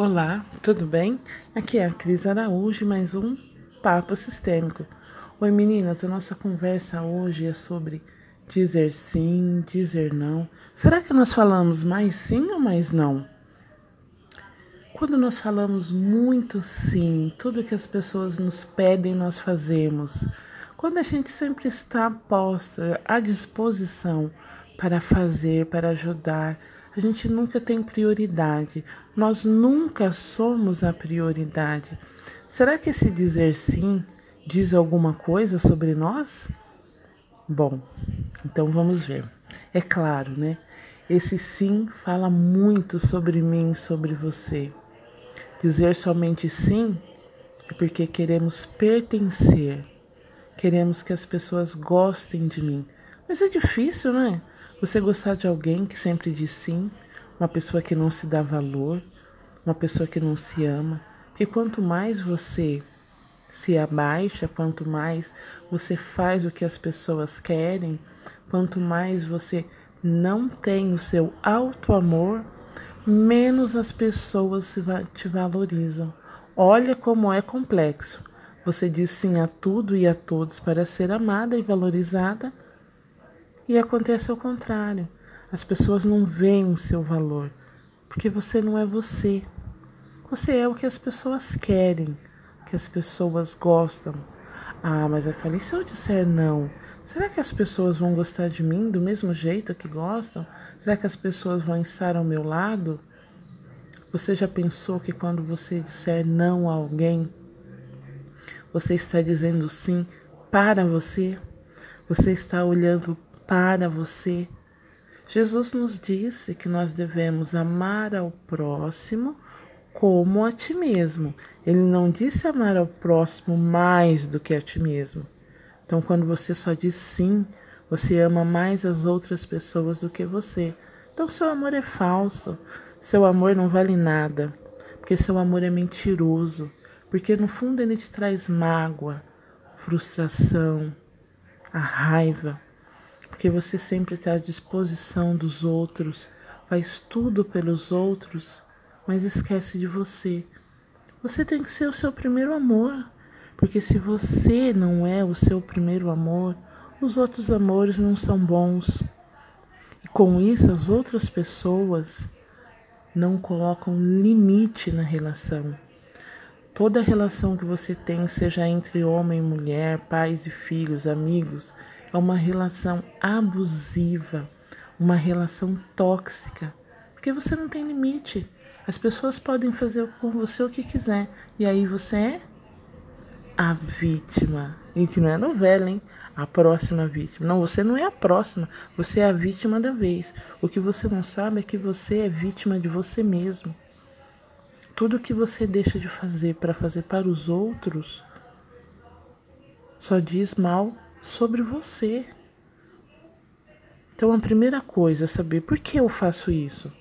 Olá, tudo bem? Aqui é a Cris Araújo, mais um Papo Sistêmico. Oi meninas, a nossa conversa hoje é sobre dizer sim, dizer não. Será que nós falamos mais sim ou mais não? Quando nós falamos muito sim, tudo que as pessoas nos pedem, nós fazemos. Quando a gente sempre está posta à disposição para fazer, para ajudar, a gente nunca tem prioridade. Nós nunca somos a prioridade. Será que esse dizer sim diz alguma coisa sobre nós? Bom, então vamos ver. É claro, né? Esse sim fala muito sobre mim, sobre você. Dizer somente sim é porque queremos pertencer, queremos que as pessoas gostem de mim. Mas é difícil, não é? Você gostar de alguém que sempre diz sim, uma pessoa que não se dá valor, uma pessoa que não se ama. Porque quanto mais você se abaixa, quanto mais você faz o que as pessoas querem, quanto mais você não tem o seu alto amor, menos as pessoas te valorizam. Olha como é complexo. Você diz sim a tudo e a todos para ser amada e valorizada e acontece ao contrário. As pessoas não veem o seu valor, porque você não é você. Você é o que as pessoas querem, que as pessoas gostam. Ah, mas eu falei, se eu disser não, será que as pessoas vão gostar de mim do mesmo jeito que gostam? Será que as pessoas vão estar ao meu lado? Você já pensou que quando você disser não a alguém, você está dizendo sim para você? Você está olhando para você. Jesus nos disse que nós devemos amar ao próximo como a ti mesmo. Ele não disse amar ao próximo mais do que a ti mesmo. Então, quando você só diz sim, você ama mais as outras pessoas do que você. Então, seu amor é falso. Seu amor não vale nada. Porque seu amor é mentiroso. Porque no fundo ele te traz mágoa, frustração, a raiva porque você sempre está à disposição dos outros, faz tudo pelos outros, mas esquece de você. Você tem que ser o seu primeiro amor, porque se você não é o seu primeiro amor, os outros amores não são bons. E com isso, as outras pessoas não colocam limite na relação. Toda relação que você tem, seja entre homem e mulher, pais e filhos, amigos, é uma relação abusiva, uma relação tóxica, porque você não tem limite. As pessoas podem fazer com você o que quiser e aí você é a vítima. E que não é novela, hein? A próxima vítima. Não, você não é a próxima, você é a vítima da vez. O que você não sabe é que você é vítima de você mesmo. Tudo que você deixa de fazer para fazer para os outros só diz mal sobre você. Então, a primeira coisa é saber por que eu faço isso.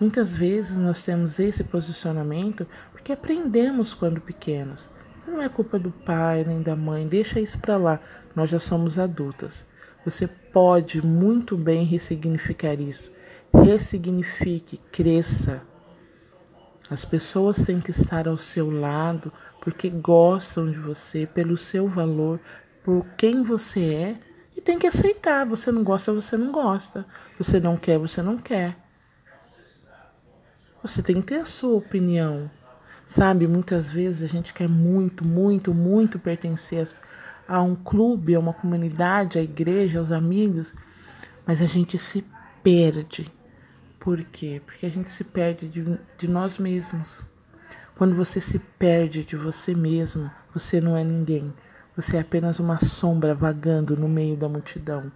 Muitas vezes nós temos esse posicionamento porque aprendemos quando pequenos. Não é culpa do pai nem da mãe, deixa isso para lá. Nós já somos adultas. Você pode muito bem ressignificar isso. Ressignifique, cresça. As pessoas têm que estar ao seu lado porque gostam de você, pelo seu valor, por quem você é e tem que aceitar. Você não gosta, você não gosta. Você não quer, você não quer. Você tem que ter a sua opinião. Sabe, muitas vezes a gente quer muito, muito, muito pertencer a um clube, a uma comunidade, à igreja, aos amigos, mas a gente se perde. Por quê? Porque a gente se perde de, de nós mesmos. Quando você se perde de você mesmo, você não é ninguém. Você é apenas uma sombra vagando no meio da multidão.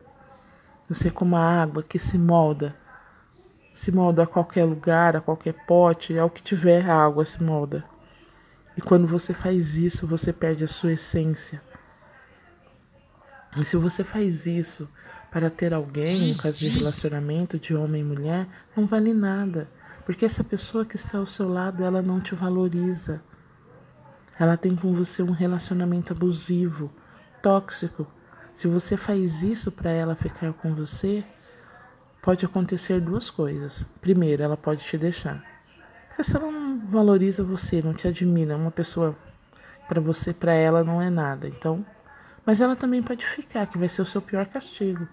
Você é como a água que se molda. Se molda a qualquer lugar, a qualquer pote, ao que tiver a água se molda. E quando você faz isso, você perde a sua essência. E se você faz isso para ter alguém, no caso de relacionamento de homem e mulher, não vale nada. Porque essa pessoa que está ao seu lado, ela não te valoriza. Ela tem com você um relacionamento abusivo, tóxico. Se você faz isso para ela ficar com você, pode acontecer duas coisas. Primeiro, ela pode te deixar. Porque se ela não valoriza você, não te admira, uma pessoa para você, para ela não é nada. Então, mas ela também pode ficar, que vai ser o seu pior castigo.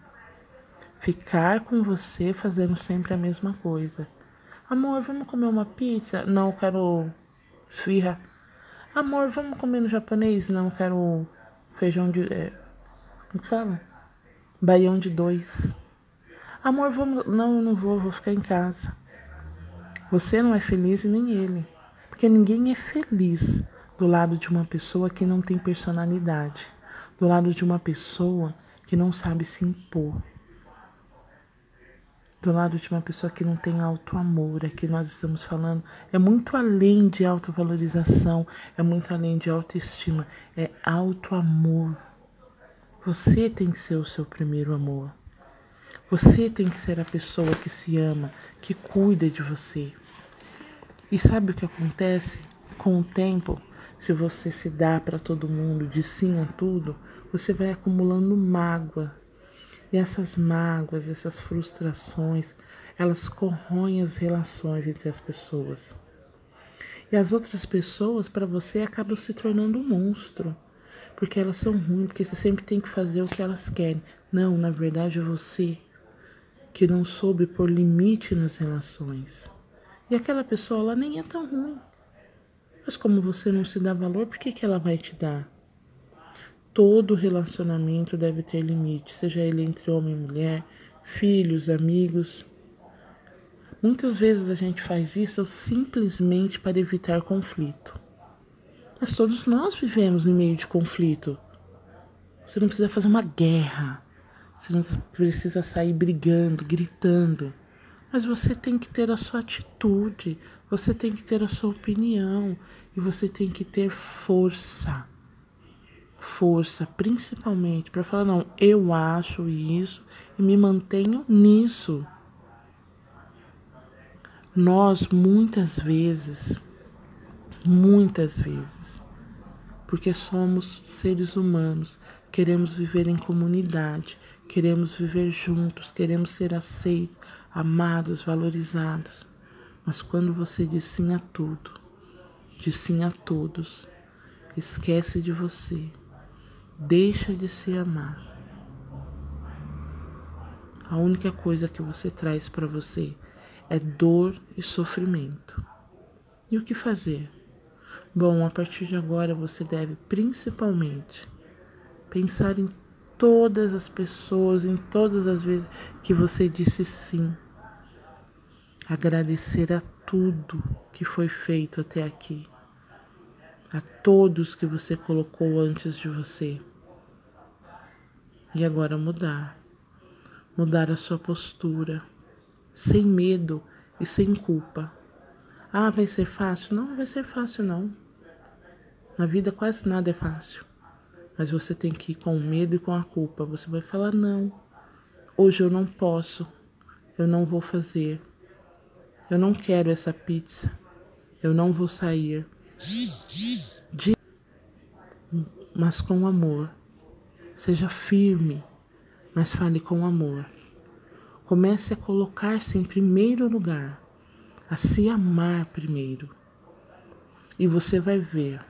Ficar com você fazendo sempre a mesma coisa. Amor, vamos comer uma pizza? Não, quero esfirra. Amor, vamos comer no japonês? Não, quero feijão de. É, como fala? Baião de dois. Amor, vamos. Não, eu não vou, vou ficar em casa. Você não é feliz e nem ele. Porque ninguém é feliz do lado de uma pessoa que não tem personalidade, do lado de uma pessoa que não sabe se impor, do lado de uma pessoa que não tem auto-amor. Aqui nós estamos falando é muito além de autovalorização, é muito além de autoestima, é auto-amor. Você tem que ser o seu primeiro amor. Você tem que ser a pessoa que se ama, que cuida de você. E sabe o que acontece? Com o tempo, se você se dá para todo mundo, de sim a tudo, você vai acumulando mágoa. E essas mágoas, essas frustrações, elas corroem as relações entre as pessoas. E as outras pessoas, para você, acabam se tornando um monstro. Porque elas são ruins, porque você sempre tem que fazer o que elas querem. Não, na verdade, é você que não soube pôr limite nas relações. E aquela pessoa, ela nem é tão ruim. Mas como você não se dá valor, por que, que ela vai te dar? Todo relacionamento deve ter limite, seja ele entre homem e mulher, filhos, amigos. Muitas vezes a gente faz isso simplesmente para evitar conflito. Mas todos nós vivemos em meio de conflito. Você não precisa fazer uma guerra você não precisa sair brigando, gritando. Mas você tem que ter a sua atitude, você tem que ter a sua opinião e você tem que ter força. Força, principalmente, para falar: não, eu acho isso e me mantenho nisso. Nós, muitas vezes, muitas vezes, porque somos seres humanos, queremos viver em comunidade, Queremos viver juntos, queremos ser aceitos, amados, valorizados. Mas quando você diz sim a tudo, diz sim a todos, esquece de você, deixa de se amar. A única coisa que você traz para você é dor e sofrimento. E o que fazer? Bom, a partir de agora você deve principalmente pensar em todas as pessoas, em todas as vezes que você disse sim. Agradecer a tudo que foi feito até aqui, a todos que você colocou antes de você. E agora mudar. Mudar a sua postura, sem medo e sem culpa. Ah, vai ser fácil? Não, vai ser fácil não. Na vida quase nada é fácil. Mas você tem que ir com o medo e com a culpa. Você vai falar: não, hoje eu não posso, eu não vou fazer, eu não quero essa pizza, eu não vou sair. De... Mas com amor. Seja firme, mas fale com amor. Comece a colocar-se em primeiro lugar, a se amar primeiro. E você vai ver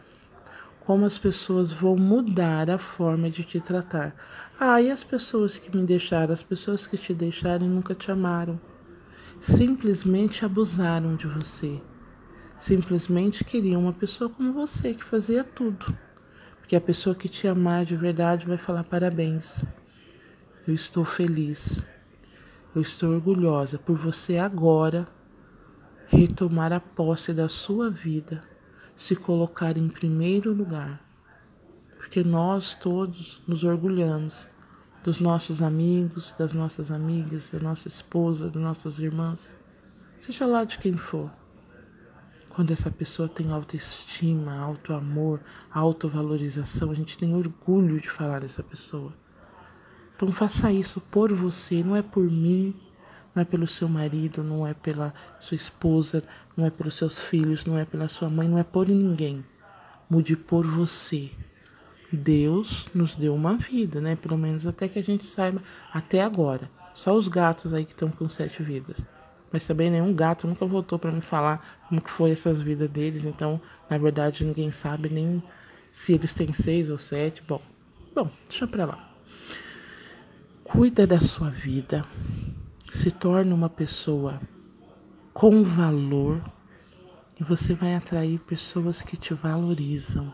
como as pessoas vão mudar a forma de te tratar. Ah, e as pessoas que me deixaram, as pessoas que te deixaram e nunca te amaram, simplesmente abusaram de você. Simplesmente queriam uma pessoa como você que fazia tudo. Porque a pessoa que te amar de verdade vai falar parabéns. Eu estou feliz. Eu estou orgulhosa por você agora retomar a posse da sua vida se colocar em primeiro lugar, porque nós todos nos orgulhamos dos nossos amigos, das nossas amigas, da nossa esposa, das nossas irmãs, seja lá de quem for. Quando essa pessoa tem autoestima, auto-amor, autovalorização, a gente tem orgulho de falar dessa pessoa. Então faça isso por você, não é por mim, não é pelo seu marido, não é pela sua esposa, não é pelos seus filhos, não é pela sua mãe, não é por ninguém. Mude por você. Deus nos deu uma vida, né? Pelo menos até que a gente saiba, até agora. Só os gatos aí que estão com sete vidas. Mas também nenhum gato nunca voltou para me falar como que foi essas vidas deles. Então, na verdade, ninguém sabe nem se eles têm seis ou sete. Bom, bom, deixa pra lá. Cuida da sua vida. Se torne uma pessoa com valor e você vai atrair pessoas que te valorizam,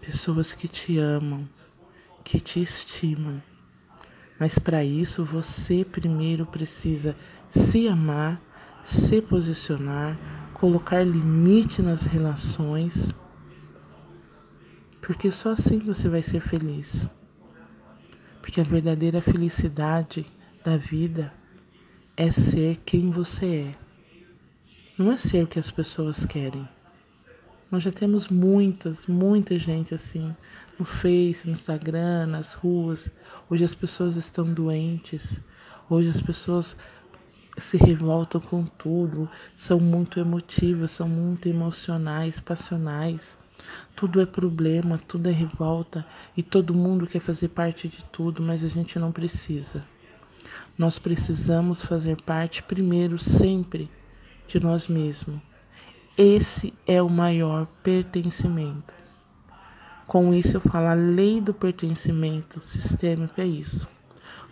pessoas que te amam, que te estimam. Mas para isso você primeiro precisa se amar, se posicionar, colocar limite nas relações, porque só assim você vai ser feliz. Porque a verdadeira felicidade da vida é ser quem você é. Não é ser o que as pessoas querem. Nós já temos muitas, muita gente assim no Face, no Instagram, nas ruas. Hoje as pessoas estão doentes. Hoje as pessoas se revoltam com tudo, são muito emotivas, são muito emocionais, passionais. Tudo é problema, tudo é revolta e todo mundo quer fazer parte de tudo, mas a gente não precisa. Nós precisamos fazer parte primeiro, sempre, de nós mesmos. Esse é o maior pertencimento. Com isso eu falo, a lei do pertencimento sistêmico é isso.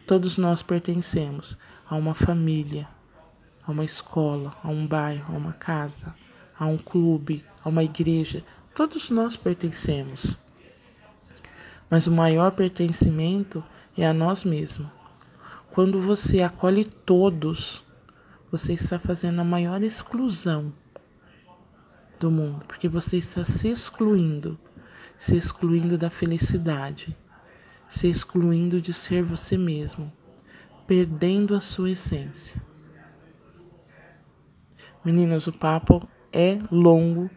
Todos nós pertencemos a uma família, a uma escola, a um bairro, a uma casa, a um clube, a uma igreja. Todos nós pertencemos. Mas o maior pertencimento é a nós mesmos. Quando você acolhe todos, você está fazendo a maior exclusão do mundo, porque você está se excluindo, se excluindo da felicidade, se excluindo de ser você mesmo perdendo a sua essência. Meninas, o papo é longo,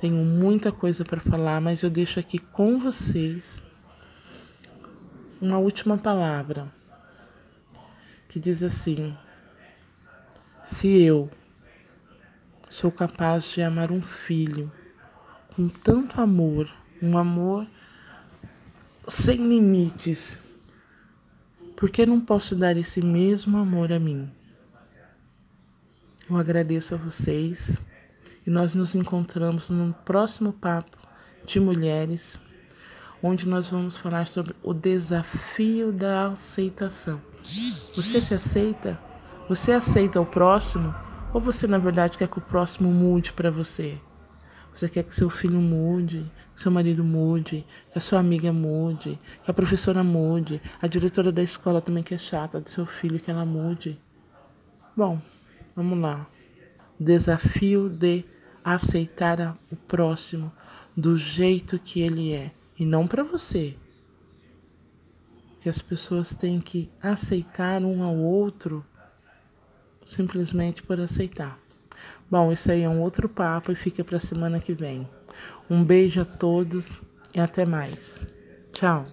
tenho muita coisa para falar, mas eu deixo aqui com vocês uma última palavra que diz assim: Se eu sou capaz de amar um filho com tanto amor, um amor sem limites, por que não posso dar esse mesmo amor a mim? Eu agradeço a vocês e nós nos encontramos no próximo papo de mulheres, onde nós vamos falar sobre o desafio da aceitação. Você se aceita? Você aceita o próximo? Ou você na verdade quer que o próximo mude para você? Você quer que seu filho mude, que seu marido mude, que a sua amiga mude, que a professora mude, a diretora da escola também que é chata do seu filho que ela mude. Bom, vamos lá. Desafio de aceitar o próximo do jeito que ele é e não para você. Que as pessoas têm que aceitar um ao outro simplesmente por aceitar. Bom, isso aí é um outro papo e fica para semana que vem. Um beijo a todos e até mais. Tchau.